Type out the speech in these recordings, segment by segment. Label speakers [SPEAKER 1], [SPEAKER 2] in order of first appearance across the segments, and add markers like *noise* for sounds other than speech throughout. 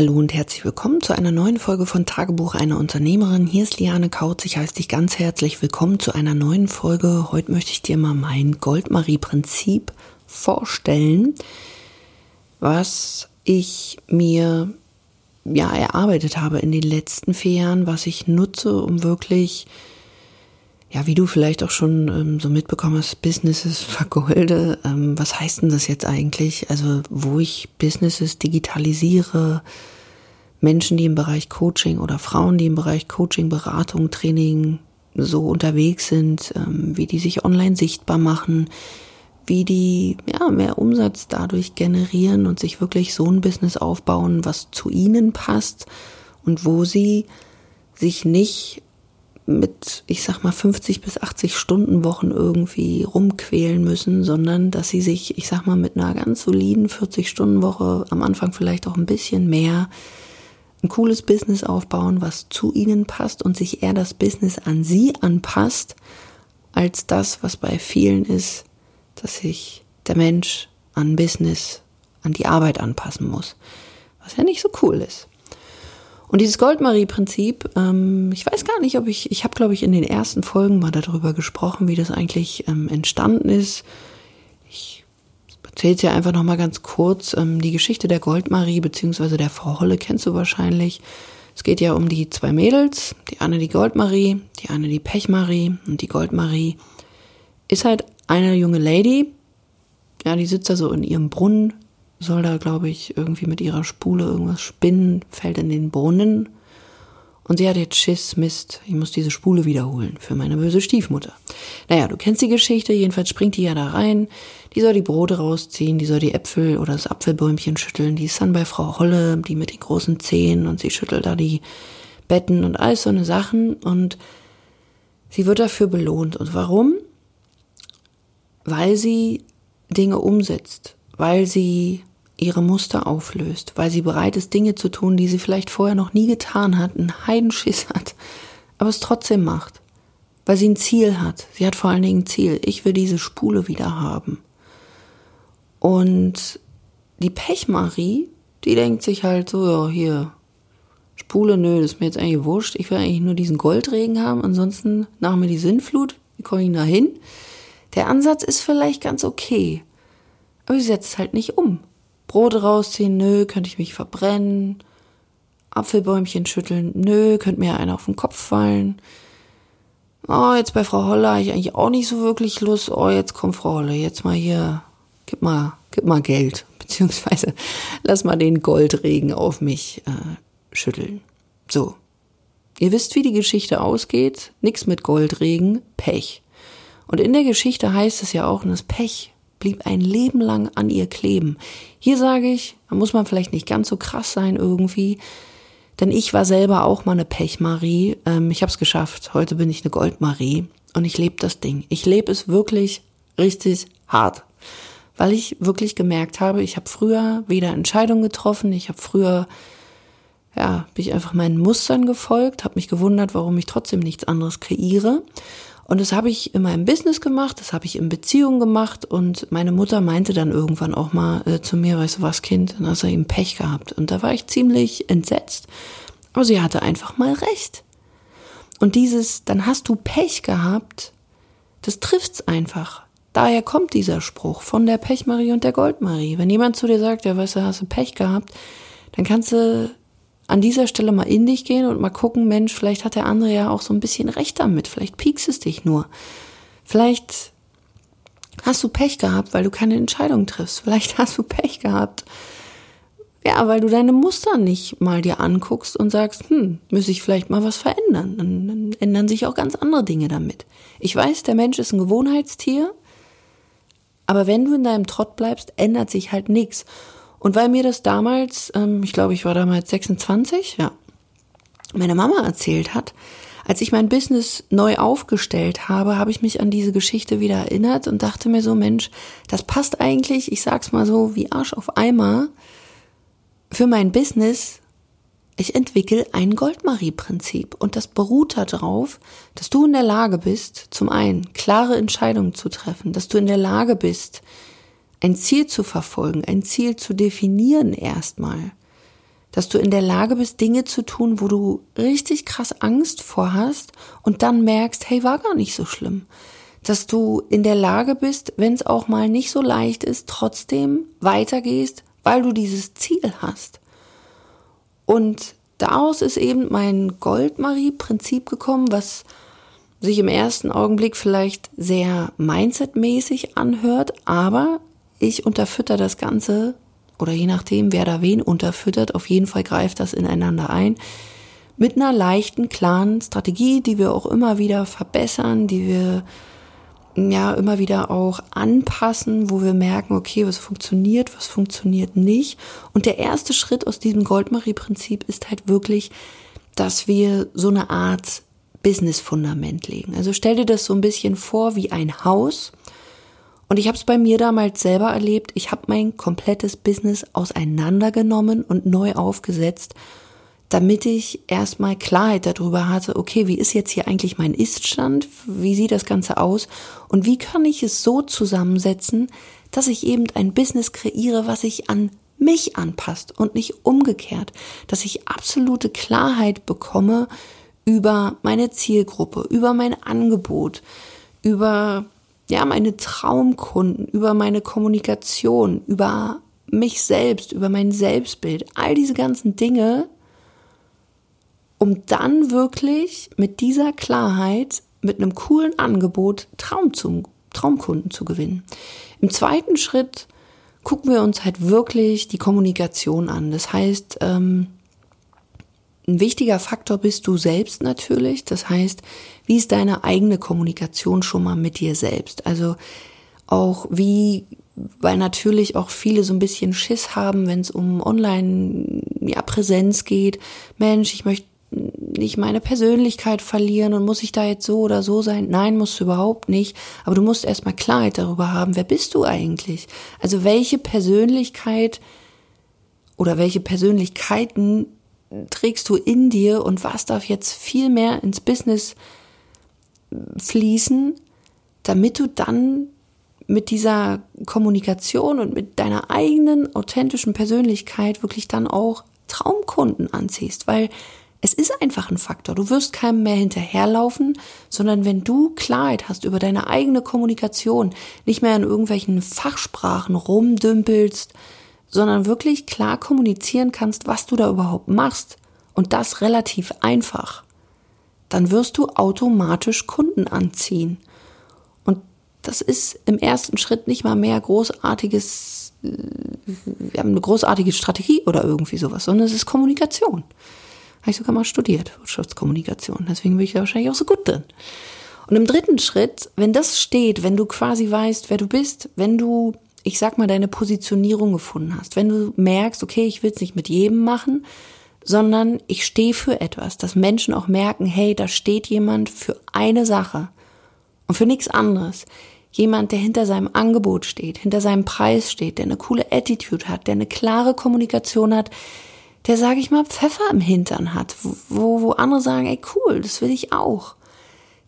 [SPEAKER 1] Hallo und herzlich willkommen zu einer neuen Folge von Tagebuch einer Unternehmerin. Hier ist Liane Kautz. Ich heiße dich ganz herzlich willkommen zu einer neuen Folge. Heute möchte ich dir mal mein Goldmarie-Prinzip vorstellen, was ich mir ja erarbeitet habe in den letzten vier Jahren, was ich nutze, um wirklich ja, wie du vielleicht auch schon ähm, so mitbekommen hast, Businesses vergolde. Ähm, was heißt denn das jetzt eigentlich? Also, wo ich Businesses digitalisiere, Menschen, die im Bereich Coaching oder Frauen, die im Bereich Coaching, Beratung, Training so unterwegs sind, ähm, wie die sich online sichtbar machen, wie die ja mehr Umsatz dadurch generieren und sich wirklich so ein Business aufbauen, was zu ihnen passt und wo sie sich nicht mit, ich sag mal, 50 bis 80 Stunden Wochen irgendwie rumquälen müssen, sondern dass sie sich, ich sag mal, mit einer ganz soliden 40 Stunden Woche am Anfang vielleicht auch ein bisschen mehr ein cooles Business aufbauen, was zu ihnen passt und sich eher das Business an sie anpasst, als das, was bei vielen ist, dass sich der Mensch an Business, an die Arbeit anpassen muss. Was ja nicht so cool ist. Und dieses Goldmarie-Prinzip, ähm, ich weiß gar nicht, ob ich, ich habe, glaube ich, in den ersten Folgen mal darüber gesprochen, wie das eigentlich ähm, entstanden ist. Ich erzähle es ja einfach nochmal ganz kurz. Ähm, die Geschichte der Goldmarie, beziehungsweise der Frau Holle, kennst du wahrscheinlich. Es geht ja um die zwei Mädels, die eine die Goldmarie, die eine die Pechmarie und die Goldmarie ist halt eine junge Lady, ja, die sitzt da so in ihrem Brunnen, soll da, glaube ich, irgendwie mit ihrer Spule irgendwas spinnen, fällt in den Brunnen. Und sie hat jetzt Schiss, Mist, ich muss diese Spule wiederholen für meine böse Stiefmutter. Naja, du kennst die Geschichte, jedenfalls springt die ja da rein, die soll die Brote rausziehen, die soll die Äpfel oder das Apfelbäumchen schütteln, die ist dann bei Frau Holle, die mit den großen Zehen und sie schüttelt da die Betten und alles so eine Sachen und sie wird dafür belohnt. Und warum? Weil sie Dinge umsetzt, weil sie ihre Muster auflöst, weil sie bereit ist, Dinge zu tun, die sie vielleicht vorher noch nie getan hat, einen Heidenschiss hat, aber es trotzdem macht, weil sie ein Ziel hat. Sie hat vor allen Dingen ein Ziel. Ich will diese Spule wieder haben. Und die Pechmarie, die denkt sich halt so, ja, hier, Spule, nö, das ist mir jetzt eigentlich wurscht. Ich will eigentlich nur diesen Goldregen haben. Ansonsten nach mir die Sinnflut. Wie komme ich da hin? Der Ansatz ist vielleicht ganz okay. Aber sie setzt halt nicht um. Brote rausziehen, nö, könnte ich mich verbrennen. Apfelbäumchen schütteln, nö, könnte mir einer auf den Kopf fallen. Oh, jetzt bei Frau Holle habe ich eigentlich auch nicht so wirklich Lust. Oh, jetzt kommt Frau Holle, jetzt mal hier, gib mal, gib mal Geld, *laughs* beziehungsweise lass mal den Goldregen auf mich äh, schütteln. So. Ihr wisst, wie die Geschichte ausgeht. Nix mit Goldregen, Pech. Und in der Geschichte heißt es ja auch, das Pech blieb ein Leben lang an ihr kleben. Hier sage ich, da muss man vielleicht nicht ganz so krass sein irgendwie, denn ich war selber auch mal eine Pechmarie. Ähm, ich habe es geschafft. Heute bin ich eine Goldmarie und ich lebe das Ding. Ich lebe es wirklich richtig hart, weil ich wirklich gemerkt habe, ich habe früher weder Entscheidungen getroffen, ich habe früher ja, bin ich einfach meinen Mustern gefolgt, habe mich gewundert, warum ich trotzdem nichts anderes kreiere. Und das habe ich in meinem Business gemacht, das habe ich in Beziehungen gemacht und meine Mutter meinte dann irgendwann auch mal äh, zu mir, weißt du was, Kind, dann hast du eben Pech gehabt. Und da war ich ziemlich entsetzt. Aber sie hatte einfach mal recht. Und dieses, dann hast du Pech gehabt, das trifft's einfach. Daher kommt dieser Spruch von der Pechmarie und der Goldmarie. Wenn jemand zu dir sagt, ja, weißt du, hast du Pech gehabt, dann kannst du an dieser Stelle mal in dich gehen und mal gucken, Mensch, vielleicht hat der andere ja auch so ein bisschen recht damit, vielleicht piekst es dich nur. Vielleicht hast du Pech gehabt, weil du keine Entscheidung triffst. Vielleicht hast du Pech gehabt, ja, weil du deine Muster nicht mal dir anguckst und sagst, hm, muss ich vielleicht mal was verändern. Dann, dann ändern sich auch ganz andere Dinge damit. Ich weiß, der Mensch ist ein Gewohnheitstier, aber wenn du in deinem Trott bleibst, ändert sich halt nichts. Und weil mir das damals, ähm, ich glaube, ich war damals 26, ja, meine Mama erzählt hat, als ich mein Business neu aufgestellt habe, habe ich mich an diese Geschichte wieder erinnert und dachte mir so, Mensch, das passt eigentlich, ich sag's mal so, wie Arsch auf Eimer für mein Business. Ich entwickle ein Goldmarie-Prinzip und das beruht darauf, dass du in der Lage bist, zum einen klare Entscheidungen zu treffen, dass du in der Lage bist, ein Ziel zu verfolgen, ein Ziel zu definieren erstmal, dass du in der Lage bist, Dinge zu tun, wo du richtig krass Angst vor hast und dann merkst, hey, war gar nicht so schlimm. Dass du in der Lage bist, wenn es auch mal nicht so leicht ist, trotzdem weitergehst, weil du dieses Ziel hast. Und daraus ist eben mein Goldmarie-Prinzip gekommen, was sich im ersten Augenblick vielleicht sehr mindsetmäßig anhört, aber ich unterfütter das Ganze oder je nachdem, wer da wen unterfüttert, auf jeden Fall greift das ineinander ein. Mit einer leichten, klaren Strategie, die wir auch immer wieder verbessern, die wir ja immer wieder auch anpassen, wo wir merken, okay, was funktioniert, was funktioniert nicht. Und der erste Schritt aus diesem Goldmarie-Prinzip ist halt wirklich, dass wir so eine Art Business-Fundament legen. Also stell dir das so ein bisschen vor wie ein Haus und ich habe es bei mir damals selber erlebt. Ich habe mein komplettes Business auseinandergenommen und neu aufgesetzt, damit ich erstmal Klarheit darüber hatte, okay, wie ist jetzt hier eigentlich mein Iststand? Wie sieht das Ganze aus? Und wie kann ich es so zusammensetzen, dass ich eben ein Business kreiere, was sich an mich anpasst und nicht umgekehrt, dass ich absolute Klarheit bekomme über meine Zielgruppe, über mein Angebot, über ja, meine Traumkunden, über meine Kommunikation, über mich selbst, über mein Selbstbild, all diese ganzen Dinge, um dann wirklich mit dieser Klarheit, mit einem coolen Angebot Traum zum, Traumkunden zu gewinnen. Im zweiten Schritt gucken wir uns halt wirklich die Kommunikation an. Das heißt, ähm, ein wichtiger Faktor bist du selbst natürlich. Das heißt, wie ist deine eigene Kommunikation schon mal mit dir selbst? Also auch wie, weil natürlich auch viele so ein bisschen Schiss haben, wenn es um Online-Präsenz ja, geht. Mensch, ich möchte nicht meine Persönlichkeit verlieren und muss ich da jetzt so oder so sein? Nein, musst du überhaupt nicht. Aber du musst erstmal Klarheit darüber haben, wer bist du eigentlich? Also welche Persönlichkeit oder welche Persönlichkeiten trägst du in dir und was darf jetzt viel mehr ins Business fließen, damit du dann mit dieser Kommunikation und mit deiner eigenen authentischen Persönlichkeit wirklich dann auch Traumkunden anziehst, weil es ist einfach ein Faktor. Du wirst keinem mehr hinterherlaufen, sondern wenn du Klarheit hast über deine eigene Kommunikation, nicht mehr in irgendwelchen Fachsprachen rumdümpelst, sondern wirklich klar kommunizieren kannst, was du da überhaupt machst und das relativ einfach, dann wirst du automatisch Kunden anziehen. Und das ist im ersten Schritt nicht mal mehr großartiges, äh, wir haben eine großartige Strategie oder irgendwie sowas, sondern es ist Kommunikation. Habe ich sogar mal studiert, Wirtschaftskommunikation. Deswegen bin ich da wahrscheinlich auch so gut drin. Und im dritten Schritt, wenn das steht, wenn du quasi weißt, wer du bist, wenn du ich sag mal, deine Positionierung gefunden hast, wenn du merkst, okay, ich will es nicht mit jedem machen, sondern ich stehe für etwas, dass Menschen auch merken, hey, da steht jemand für eine Sache und für nichts anderes. Jemand, der hinter seinem Angebot steht, hinter seinem Preis steht, der eine coole Attitude hat, der eine klare Kommunikation hat, der, sage ich mal, Pfeffer im Hintern hat, wo, wo andere sagen, ey, cool, das will ich auch.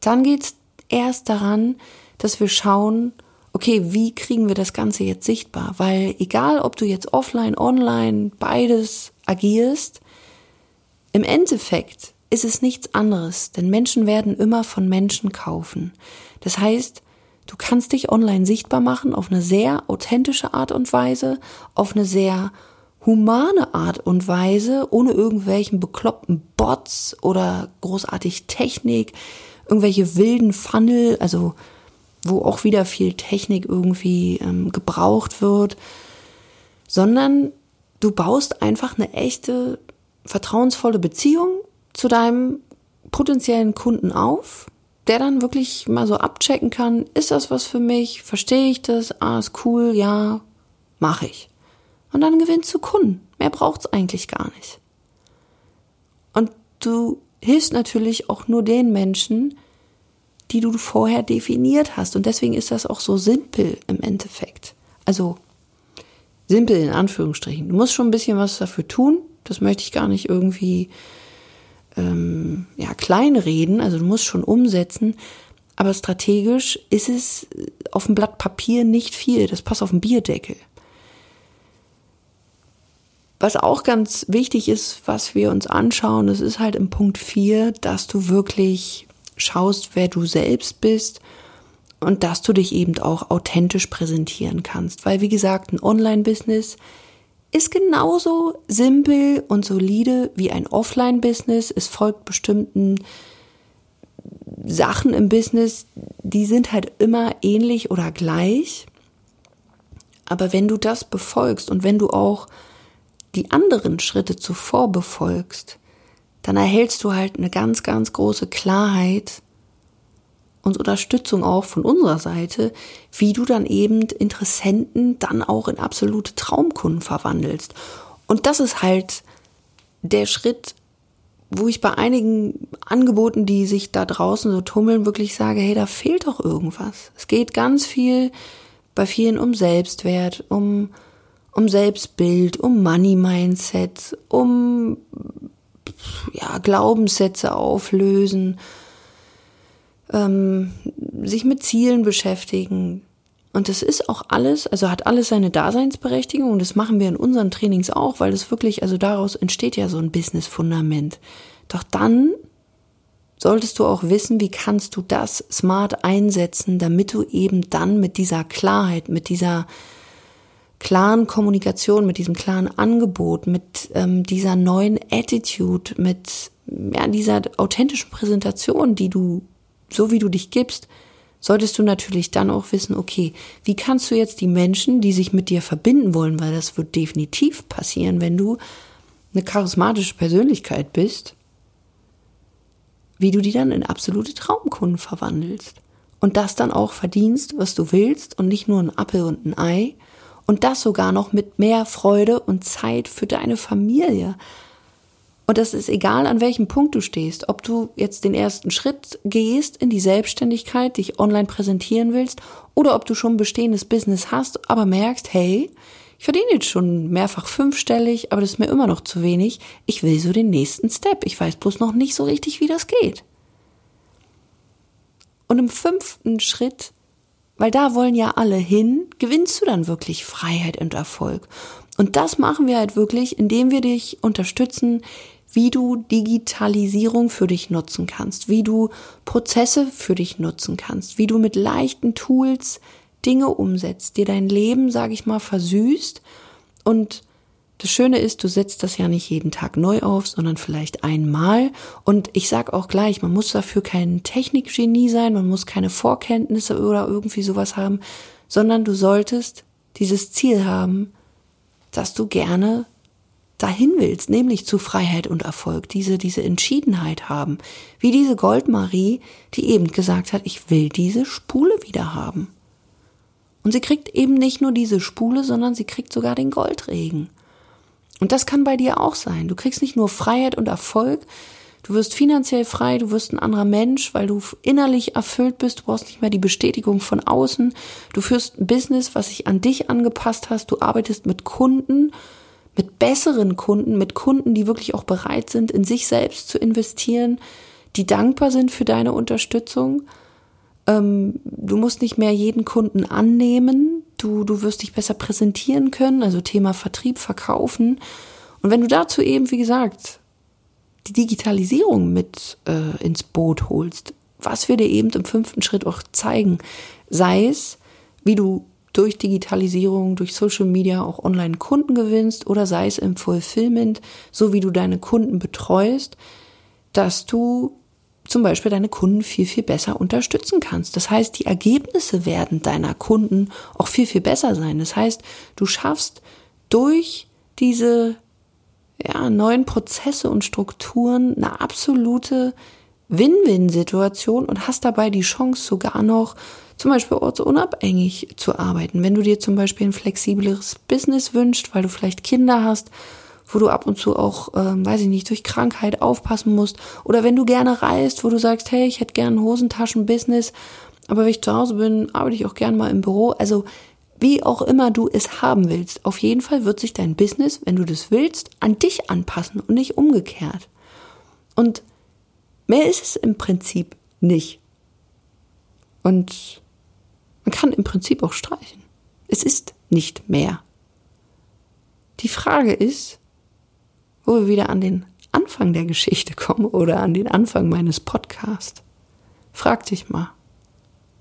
[SPEAKER 1] Dann geht's erst daran, dass wir schauen, okay, wie kriegen wir das Ganze jetzt sichtbar? Weil egal, ob du jetzt offline, online, beides agierst, im Endeffekt ist es nichts anderes, denn Menschen werden immer von Menschen kaufen. Das heißt, du kannst dich online sichtbar machen auf eine sehr authentische Art und Weise, auf eine sehr humane Art und Weise, ohne irgendwelchen bekloppten Bots oder großartig Technik, irgendwelche wilden Funnel, also wo auch wieder viel Technik irgendwie ähm, gebraucht wird, sondern du baust einfach eine echte, vertrauensvolle Beziehung zu deinem potenziellen Kunden auf, der dann wirklich mal so abchecken kann, ist das was für mich, verstehe ich das, ah, ist cool, ja, mache ich. Und dann gewinnst du Kunden. Mehr braucht's eigentlich gar nicht. Und du hilfst natürlich auch nur den Menschen, die du vorher definiert hast. Und deswegen ist das auch so simpel im Endeffekt. Also simpel in Anführungsstrichen. Du musst schon ein bisschen was dafür tun. Das möchte ich gar nicht irgendwie ähm, ja, kleinreden. Also du musst schon umsetzen. Aber strategisch ist es auf dem Blatt Papier nicht viel. Das passt auf den Bierdeckel. was auch ganz wichtig ist, was wir uns anschauen, das ist halt im Punkt 4, dass du wirklich schaust, wer du selbst bist und dass du dich eben auch authentisch präsentieren kannst. Weil, wie gesagt, ein Online-Business ist genauso simpel und solide wie ein Offline-Business. Es folgt bestimmten Sachen im Business, die sind halt immer ähnlich oder gleich. Aber wenn du das befolgst und wenn du auch die anderen Schritte zuvor befolgst, dann erhältst du halt eine ganz, ganz große Klarheit und Unterstützung auch von unserer Seite, wie du dann eben Interessenten dann auch in absolute Traumkunden verwandelst. Und das ist halt der Schritt, wo ich bei einigen Angeboten, die sich da draußen so tummeln, wirklich sage, hey, da fehlt doch irgendwas. Es geht ganz viel bei vielen um Selbstwert, um, um Selbstbild, um Money Mindset, um ja, Glaubenssätze auflösen, ähm, sich mit Zielen beschäftigen. Und das ist auch alles, also hat alles seine Daseinsberechtigung und das machen wir in unseren Trainings auch, weil es wirklich, also daraus entsteht ja so ein Business-Fundament. Doch dann solltest du auch wissen, wie kannst du das smart einsetzen, damit du eben dann mit dieser Klarheit, mit dieser klaren Kommunikation, mit diesem klaren Angebot, mit ähm, dieser neuen Attitude, mit ja, dieser authentischen Präsentation, die du so wie du dich gibst, solltest du natürlich dann auch wissen, okay, wie kannst du jetzt die Menschen, die sich mit dir verbinden wollen, weil das wird definitiv passieren, wenn du eine charismatische Persönlichkeit bist, wie du die dann in absolute Traumkunden verwandelst. Und das dann auch verdienst, was du willst und nicht nur ein Appel und ein Ei. Und das sogar noch mit mehr Freude und Zeit für deine Familie. Und das ist egal, an welchem Punkt du stehst, ob du jetzt den ersten Schritt gehst in die Selbstständigkeit, dich online präsentieren willst, oder ob du schon bestehendes Business hast, aber merkst, hey, ich verdiene jetzt schon mehrfach fünfstellig, aber das ist mir immer noch zu wenig. Ich will so den nächsten Step. Ich weiß bloß noch nicht so richtig, wie das geht. Und im fünften Schritt, weil da wollen ja alle hin, gewinnst du dann wirklich Freiheit und Erfolg. Und das machen wir halt wirklich, indem wir dich unterstützen, wie du Digitalisierung für dich nutzen kannst, wie du Prozesse für dich nutzen kannst, wie du mit leichten Tools Dinge umsetzt, dir dein Leben, sage ich mal, versüßt und das Schöne ist, du setzt das ja nicht jeden Tag neu auf, sondern vielleicht einmal. Und ich sag auch gleich, man muss dafür kein Technikgenie sein, man muss keine Vorkenntnisse oder irgendwie sowas haben, sondern du solltest dieses Ziel haben, dass du gerne dahin willst, nämlich zu Freiheit und Erfolg, diese, diese Entschiedenheit haben, wie diese Goldmarie, die eben gesagt hat, ich will diese Spule wieder haben. Und sie kriegt eben nicht nur diese Spule, sondern sie kriegt sogar den Goldregen. Und das kann bei dir auch sein. Du kriegst nicht nur Freiheit und Erfolg, du wirst finanziell frei, du wirst ein anderer Mensch, weil du innerlich erfüllt bist, du brauchst nicht mehr die Bestätigung von außen, du führst ein Business, was sich an dich angepasst hast, du arbeitest mit Kunden, mit besseren Kunden, mit Kunden, die wirklich auch bereit sind, in sich selbst zu investieren, die dankbar sind für deine Unterstützung. Ähm, du musst nicht mehr jeden Kunden annehmen. Du, du wirst dich besser präsentieren können, also Thema Vertrieb, Verkaufen. Und wenn du dazu eben, wie gesagt, die Digitalisierung mit äh, ins Boot holst, was wir dir eben im fünften Schritt auch zeigen, sei es, wie du durch Digitalisierung, durch Social Media auch online Kunden gewinnst oder sei es im Fulfillment, so wie du deine Kunden betreust, dass du zum Beispiel deine Kunden viel, viel besser unterstützen kannst. Das heißt, die Ergebnisse werden deiner Kunden auch viel, viel besser sein. Das heißt, du schaffst durch diese ja, neuen Prozesse und Strukturen eine absolute Win-Win-Situation und hast dabei die Chance sogar noch zum Beispiel ortsunabhängig zu arbeiten. Wenn du dir zum Beispiel ein flexibleres Business wünschst, weil du vielleicht Kinder hast, wo du ab und zu auch, ähm, weiß ich nicht, durch Krankheit aufpassen musst. Oder wenn du gerne reist, wo du sagst, hey, ich hätte gerne ein Hosentaschen-Business, aber wenn ich zu Hause bin, arbeite ich auch gerne mal im Büro. Also wie auch immer du es haben willst. Auf jeden Fall wird sich dein Business, wenn du das willst, an dich anpassen und nicht umgekehrt. Und mehr ist es im Prinzip nicht. Und man kann im Prinzip auch streichen. Es ist nicht mehr. Die Frage ist, wo wir wieder an den Anfang der Geschichte kommen oder an den Anfang meines Podcasts. Frag dich mal,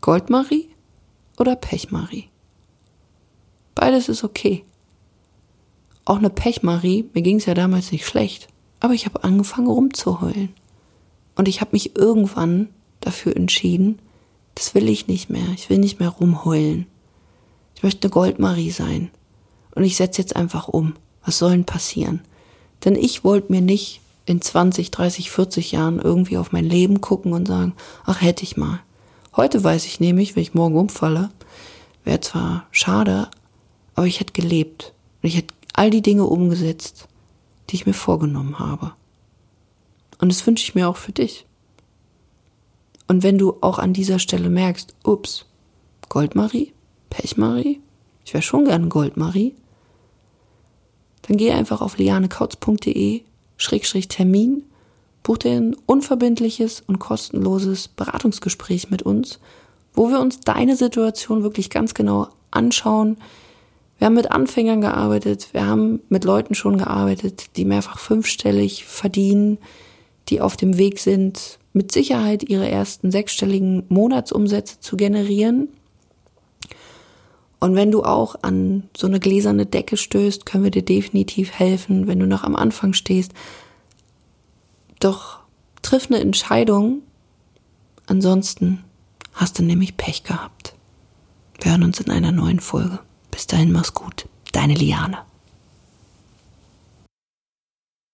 [SPEAKER 1] Goldmarie oder Pechmarie? Beides ist okay. Auch eine Pechmarie, mir ging es ja damals nicht schlecht, aber ich habe angefangen rumzuheulen. Und ich habe mich irgendwann dafür entschieden, das will ich nicht mehr. Ich will nicht mehr rumheulen. Ich möchte eine Goldmarie sein. Und ich setze jetzt einfach um. Was soll denn passieren? Denn ich wollte mir nicht in 20, 30, 40 Jahren irgendwie auf mein Leben gucken und sagen, ach hätte ich mal. Heute weiß ich nämlich, wenn ich morgen umfalle, wäre zwar schade, aber ich hätte gelebt. Und ich hätte all die Dinge umgesetzt, die ich mir vorgenommen habe. Und das wünsche ich mir auch für dich. Und wenn du auch an dieser Stelle merkst, ups, Goldmarie, Pechmarie, ich wäre schon gern Goldmarie, dann geh einfach auf lianekautz.de Schrägstrich Termin, buch dir ein unverbindliches und kostenloses Beratungsgespräch mit uns, wo wir uns deine Situation wirklich ganz genau anschauen. Wir haben mit Anfängern gearbeitet, wir haben mit Leuten schon gearbeitet, die mehrfach fünfstellig verdienen, die auf dem Weg sind, mit Sicherheit ihre ersten sechsstelligen Monatsumsätze zu generieren. Und wenn du auch an so eine gläserne Decke stößt, können wir dir definitiv helfen, wenn du noch am Anfang stehst. Doch triff eine Entscheidung, ansonsten hast du nämlich Pech gehabt. Wir hören uns in einer neuen Folge. Bis dahin, mach's gut. Deine Liane.